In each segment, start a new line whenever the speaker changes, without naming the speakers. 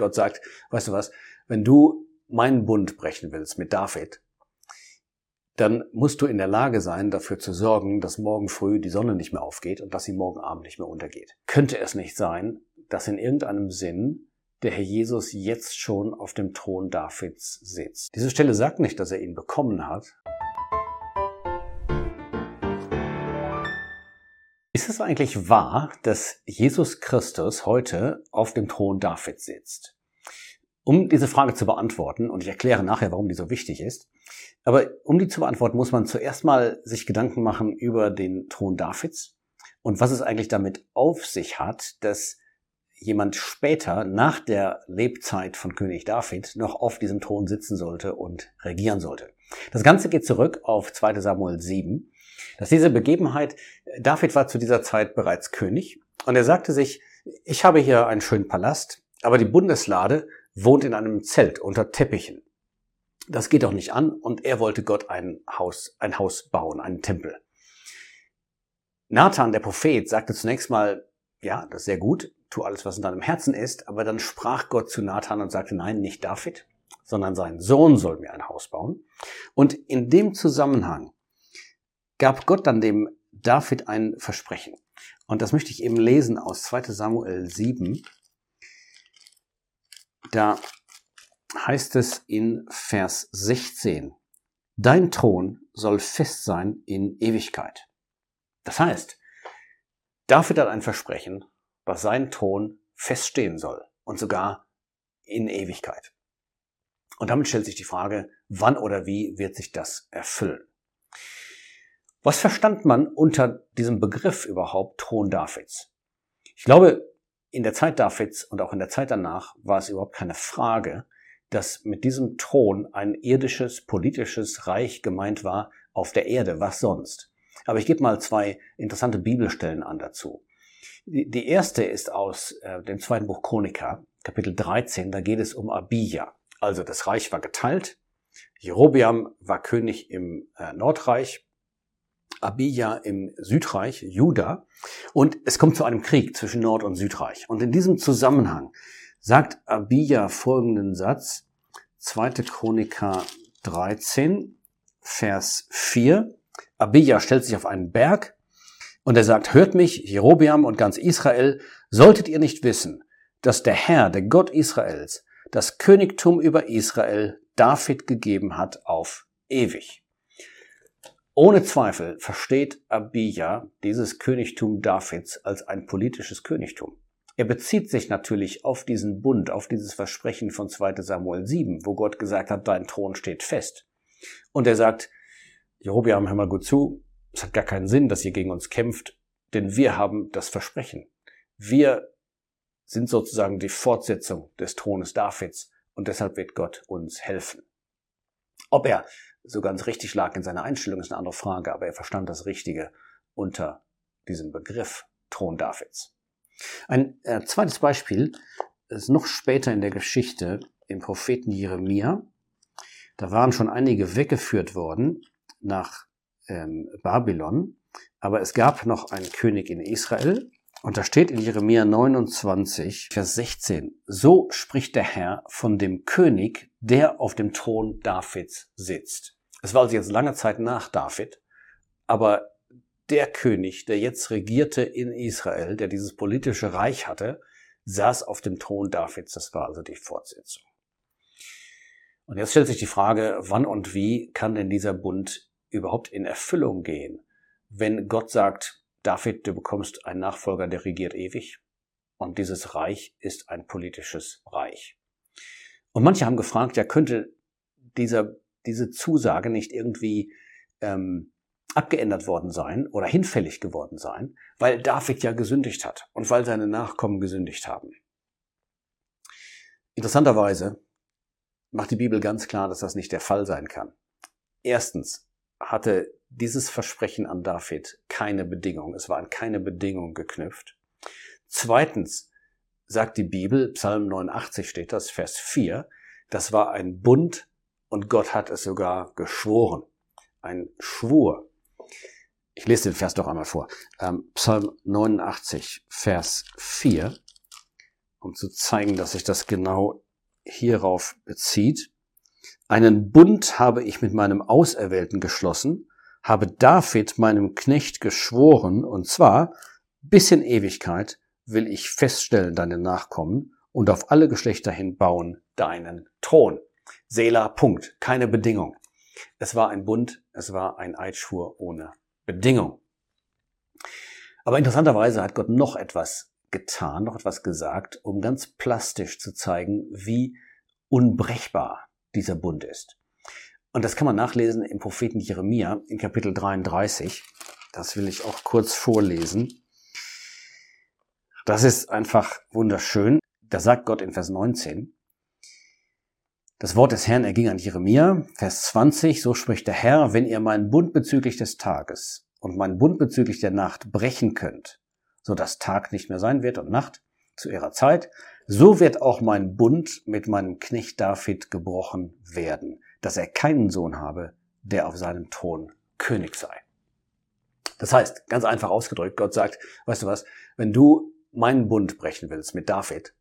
Gott sagt, weißt du was, wenn du meinen Bund brechen willst mit David, dann musst du in der Lage sein, dafür zu sorgen, dass morgen früh die Sonne nicht mehr aufgeht und dass sie morgen Abend nicht mehr untergeht. Könnte es nicht sein, dass in irgendeinem Sinn der Herr Jesus jetzt schon auf dem Thron Davids sitzt? Diese Stelle sagt nicht, dass er ihn bekommen hat. Ist es eigentlich wahr, dass Jesus Christus heute auf dem Thron Davids sitzt? Um diese Frage zu beantworten, und ich erkläre nachher, warum die so wichtig ist, aber um die zu beantworten, muss man zuerst mal sich Gedanken machen über den Thron Davids und was es eigentlich damit auf sich hat, dass jemand später nach der Lebzeit von König David noch auf diesem Thron sitzen sollte und regieren sollte. Das Ganze geht zurück auf 2 Samuel 7, dass diese Begebenheit, David war zu dieser Zeit bereits König und er sagte sich, ich habe hier einen schönen Palast, aber die Bundeslade wohnt in einem Zelt unter Teppichen. Das geht doch nicht an und er wollte Gott ein Haus, ein Haus bauen, einen Tempel. Nathan, der Prophet, sagte zunächst mal, ja, das ist sehr gut, tu alles, was in deinem Herzen ist, aber dann sprach Gott zu Nathan und sagte, nein, nicht David, sondern sein Sohn soll mir ein Haus bauen. Und in dem Zusammenhang gab Gott dann dem David ein Versprechen. Und das möchte ich eben lesen aus 2 Samuel 7, da heißt es in Vers 16, Dein Thron soll fest sein in Ewigkeit. Das heißt, David hat ein Versprechen, was sein Thron feststehen soll und sogar in Ewigkeit. Und damit stellt sich die Frage, wann oder wie wird sich das erfüllen? Was verstand man unter diesem Begriff überhaupt Thron Davids? Ich glaube, in der Zeit Davids und auch in der Zeit danach war es überhaupt keine Frage, dass mit diesem Thron ein irdisches, politisches Reich gemeint war auf der Erde, was sonst. Aber ich gebe mal zwei interessante Bibelstellen an dazu. Die erste ist aus äh, dem zweiten Buch Chronika, Kapitel 13, da geht es um Abia. Also das Reich war geteilt, Jerobiam war König im äh, Nordreich, Abia im Südreich, Juda. Und es kommt zu einem Krieg zwischen Nord- und Südreich. Und in diesem Zusammenhang sagt Abia folgenden Satz, 2. Chroniker 13, Vers 4. Abia stellt sich auf einen Berg und er sagt, hört mich, Jerobiam und ganz Israel, solltet ihr nicht wissen, dass der Herr, der Gott Israels, das Königtum über Israel David gegeben hat auf ewig. Ohne Zweifel versteht Abia dieses Königtum Davids als ein politisches Königtum. Er bezieht sich natürlich auf diesen Bund, auf dieses Versprechen von 2 Samuel 7, wo Gott gesagt hat, dein Thron steht fest. Und er sagt, Jerobiam, hör mal gut zu, es hat gar keinen Sinn, dass ihr gegen uns kämpft, denn wir haben das Versprechen. Wir sind sozusagen die Fortsetzung des Thrones Davids und deshalb wird Gott uns helfen. Ob er so ganz richtig lag in seiner Einstellung, ist eine andere Frage, aber er verstand das Richtige unter diesem Begriff Thron Davids. Ein äh, zweites Beispiel ist noch später in der Geschichte im Propheten Jeremia. Da waren schon einige weggeführt worden nach ähm, Babylon, aber es gab noch einen König in Israel. Und da steht in Jeremia 29, Vers 16, so spricht der Herr von dem König, der auf dem Thron Davids sitzt. Es war also jetzt lange Zeit nach David, aber der König, der jetzt regierte in Israel, der dieses politische Reich hatte, saß auf dem Thron Davids. Das war also die Fortsetzung. Und jetzt stellt sich die Frage, wann und wie kann denn dieser Bund überhaupt in Erfüllung gehen, wenn Gott sagt, David, du bekommst einen Nachfolger, der regiert ewig und dieses Reich ist ein politisches Reich. Und manche haben gefragt, ja, könnte dieser, diese Zusage nicht irgendwie ähm, abgeändert worden sein oder hinfällig geworden sein, weil David ja gesündigt hat und weil seine Nachkommen gesündigt haben. Interessanterweise macht die Bibel ganz klar, dass das nicht der Fall sein kann. Erstens hatte dieses Versprechen an David keine Bedingung. Es war an keine Bedingung geknüpft. Zweitens sagt die Bibel, Psalm 89 steht das, Vers 4, das war ein Bund und Gott hat es sogar geschworen. Ein Schwur. Ich lese den Vers doch einmal vor. Ähm, Psalm 89, Vers 4. um zu zeigen, dass sich das genau hierauf bezieht. Einen Bund habe ich mit meinem Auserwählten geschlossen, habe David meinem Knecht geschworen, und zwar, bis in Ewigkeit will ich feststellen deine Nachkommen und auf alle Geschlechter hin bauen deinen Thron. Sela, Punkt. Keine Bedingung. Es war ein Bund, es war ein Eidschwur ohne Bedingung. Aber interessanterweise hat Gott noch etwas getan, noch etwas gesagt, um ganz plastisch zu zeigen, wie unbrechbar dieser Bund ist. Und das kann man nachlesen im Propheten Jeremia in Kapitel 33. Das will ich auch kurz vorlesen. Das ist einfach wunderschön. Da sagt Gott in Vers 19, das Wort des Herrn erging an Jeremia, Vers 20, so spricht der Herr, wenn ihr meinen Bund bezüglich des Tages und meinen Bund bezüglich der Nacht brechen könnt, so dass Tag nicht mehr sein wird und Nacht zu ihrer Zeit, so wird auch mein Bund mit meinem Knecht David gebrochen werden, dass er keinen Sohn habe, der auf seinem Thron König sei. Das heißt, ganz einfach ausgedrückt, Gott sagt, weißt du was, wenn du meinen Bund brechen willst mit David,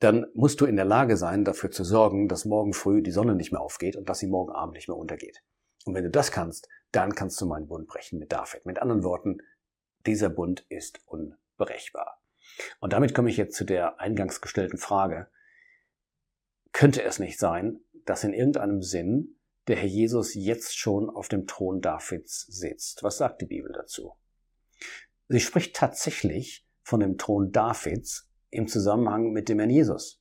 dann musst du in der Lage sein, dafür zu sorgen, dass morgen früh die Sonne nicht mehr aufgeht und dass sie morgen Abend nicht mehr untergeht. Und wenn du das kannst, dann kannst du meinen Bund brechen mit David. Mit anderen Worten, dieser Bund ist unbrechbar. Und damit komme ich jetzt zu der eingangs gestellten Frage. Könnte es nicht sein, dass in irgendeinem Sinn der Herr Jesus jetzt schon auf dem Thron Davids sitzt? Was sagt die Bibel dazu? Sie spricht tatsächlich von dem Thron Davids im Zusammenhang mit dem Herrn Jesus.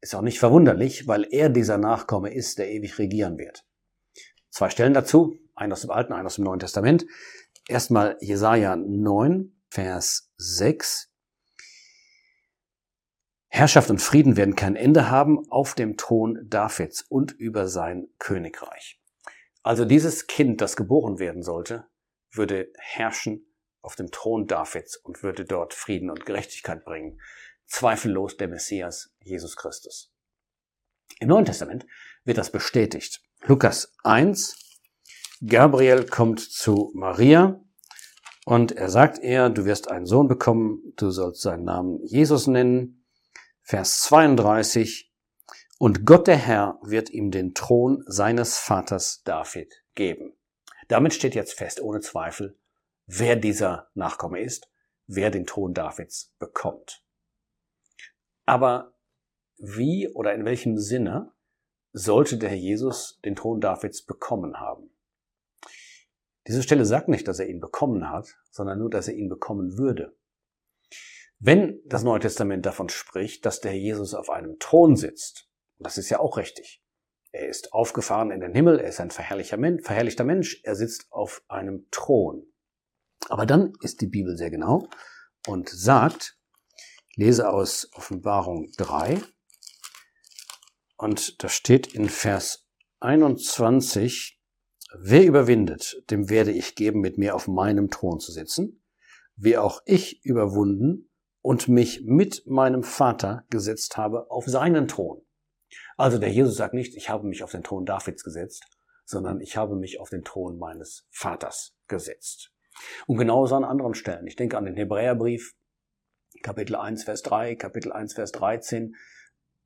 Ist auch nicht verwunderlich, weil er dieser Nachkomme ist, der ewig regieren wird. Zwei Stellen dazu, ein aus dem Alten, ein aus dem Neuen Testament. Erstmal Jesaja 9, Vers 6. Herrschaft und Frieden werden kein Ende haben auf dem Thron Davids und über sein Königreich. Also dieses Kind, das geboren werden sollte, würde herrschen auf dem Thron Davids und würde dort Frieden und Gerechtigkeit bringen zweifellos der Messias Jesus Christus. Im Neuen Testament wird das bestätigt. Lukas 1, Gabriel kommt zu Maria und er sagt ihr, du wirst einen Sohn bekommen, du sollst seinen Namen Jesus nennen. Vers 32, und Gott der Herr wird ihm den Thron seines Vaters David geben. Damit steht jetzt fest, ohne Zweifel, wer dieser Nachkomme ist, wer den Thron Davids bekommt. Aber wie oder in welchem Sinne sollte der Herr Jesus den Thron Davids bekommen haben? Diese Stelle sagt nicht, dass er ihn bekommen hat, sondern nur, dass er ihn bekommen würde. Wenn das Neue Testament davon spricht, dass der Jesus auf einem Thron sitzt, das ist ja auch richtig. Er ist aufgefahren in den Himmel, er ist ein verherrlichter Mensch, er sitzt auf einem Thron. Aber dann ist die Bibel sehr genau und sagt, lese aus Offenbarung 3 und da steht in Vers 21, wer überwindet, dem werde ich geben, mit mir auf meinem Thron zu sitzen, wie auch ich überwunden und mich mit meinem Vater gesetzt habe auf seinen Thron. Also der Jesus sagt nicht, ich habe mich auf den Thron Davids gesetzt, sondern ich habe mich auf den Thron meines Vaters gesetzt. Und genauso an anderen Stellen. Ich denke an den Hebräerbrief, Kapitel 1, Vers 3, Kapitel 1, Vers 13,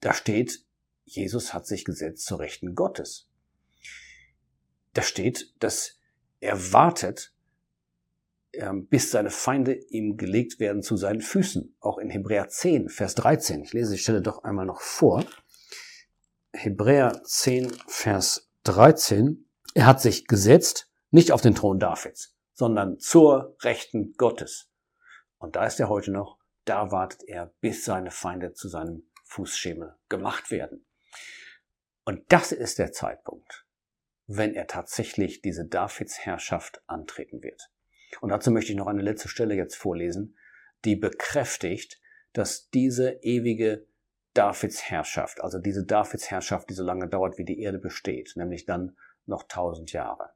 da steht, Jesus hat sich gesetzt zur Rechten Gottes. Da steht, dass er wartet, bis seine Feinde ihm gelegt werden zu seinen Füßen. Auch in Hebräer 10, Vers 13. Ich lese die Stelle doch einmal noch vor. Hebräer 10, Vers 13. Er hat sich gesetzt, nicht auf den Thron Davids, sondern zur Rechten Gottes. Und da ist er heute noch da wartet er, bis seine Feinde zu seinem Fußschemel gemacht werden. Und das ist der Zeitpunkt, wenn er tatsächlich diese Davids Herrschaft antreten wird. Und dazu möchte ich noch eine letzte Stelle jetzt vorlesen, die bekräftigt, dass diese ewige Davids Herrschaft, also diese Davids Herrschaft, die so lange dauert, wie die Erde besteht, nämlich dann noch tausend Jahre,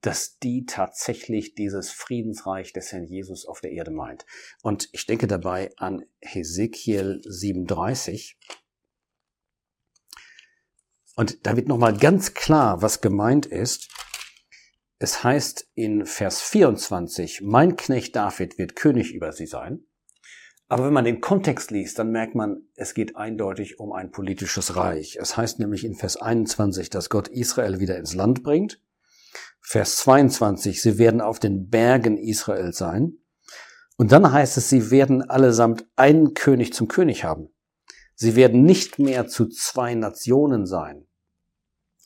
dass die tatsächlich dieses Friedensreich des Herrn Jesus auf der Erde meint. Und ich denke dabei an Hesekiel 37. Und da wird nochmal ganz klar, was gemeint ist. Es heißt in Vers 24, mein Knecht David wird König über sie sein. Aber wenn man den Kontext liest, dann merkt man, es geht eindeutig um ein politisches Reich. Es heißt nämlich in Vers 21, dass Gott Israel wieder ins Land bringt. Vers 22, sie werden auf den Bergen Israel sein. Und dann heißt es, sie werden allesamt einen König zum König haben. Sie werden nicht mehr zu zwei Nationen sein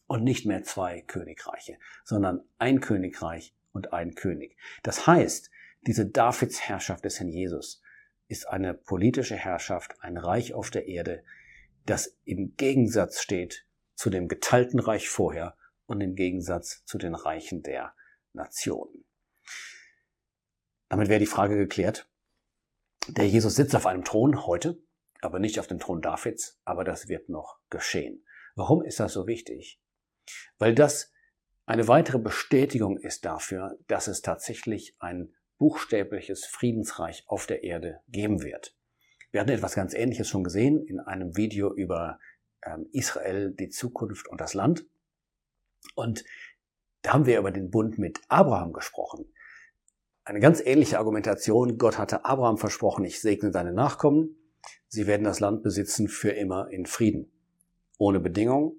und nicht mehr zwei Königreiche, sondern ein Königreich und ein König. Das heißt, diese Davidsherrschaft des Herrn Jesus ist eine politische Herrschaft, ein Reich auf der Erde, das im Gegensatz steht zu dem geteilten Reich vorher und im Gegensatz zu den Reichen der Nationen. Damit wäre die Frage geklärt. Der Jesus sitzt auf einem Thron heute, aber nicht auf dem Thron Davids, aber das wird noch geschehen. Warum ist das so wichtig? Weil das eine weitere Bestätigung ist dafür, dass es tatsächlich ein buchstäbliches Friedensreich auf der Erde geben wird. Wir hatten etwas ganz Ähnliches schon gesehen in einem Video über ähm, Israel, die Zukunft und das Land. Und da haben wir über den Bund mit Abraham gesprochen. Eine ganz ähnliche Argumentation. Gott hatte Abraham versprochen, ich segne deine Nachkommen. Sie werden das Land besitzen für immer in Frieden. Ohne Bedingung,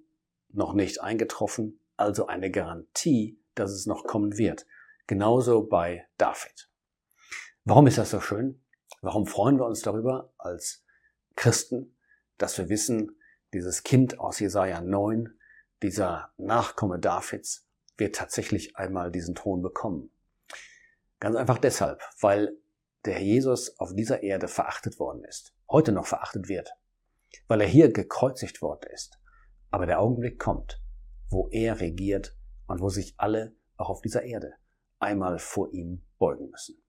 noch nicht eingetroffen, also eine Garantie, dass es noch kommen wird. Genauso bei David. Warum ist das so schön? Warum freuen wir uns darüber als Christen, dass wir wissen, dieses Kind aus Jesaja 9, dieser Nachkomme Davids, wird tatsächlich einmal diesen Thron bekommen? Ganz einfach deshalb, weil der Herr Jesus auf dieser Erde verachtet worden ist, heute noch verachtet wird, weil er hier gekreuzigt worden ist. Aber der Augenblick kommt, wo er regiert und wo sich alle auch auf dieser Erde einmal vor ihm beugen müssen.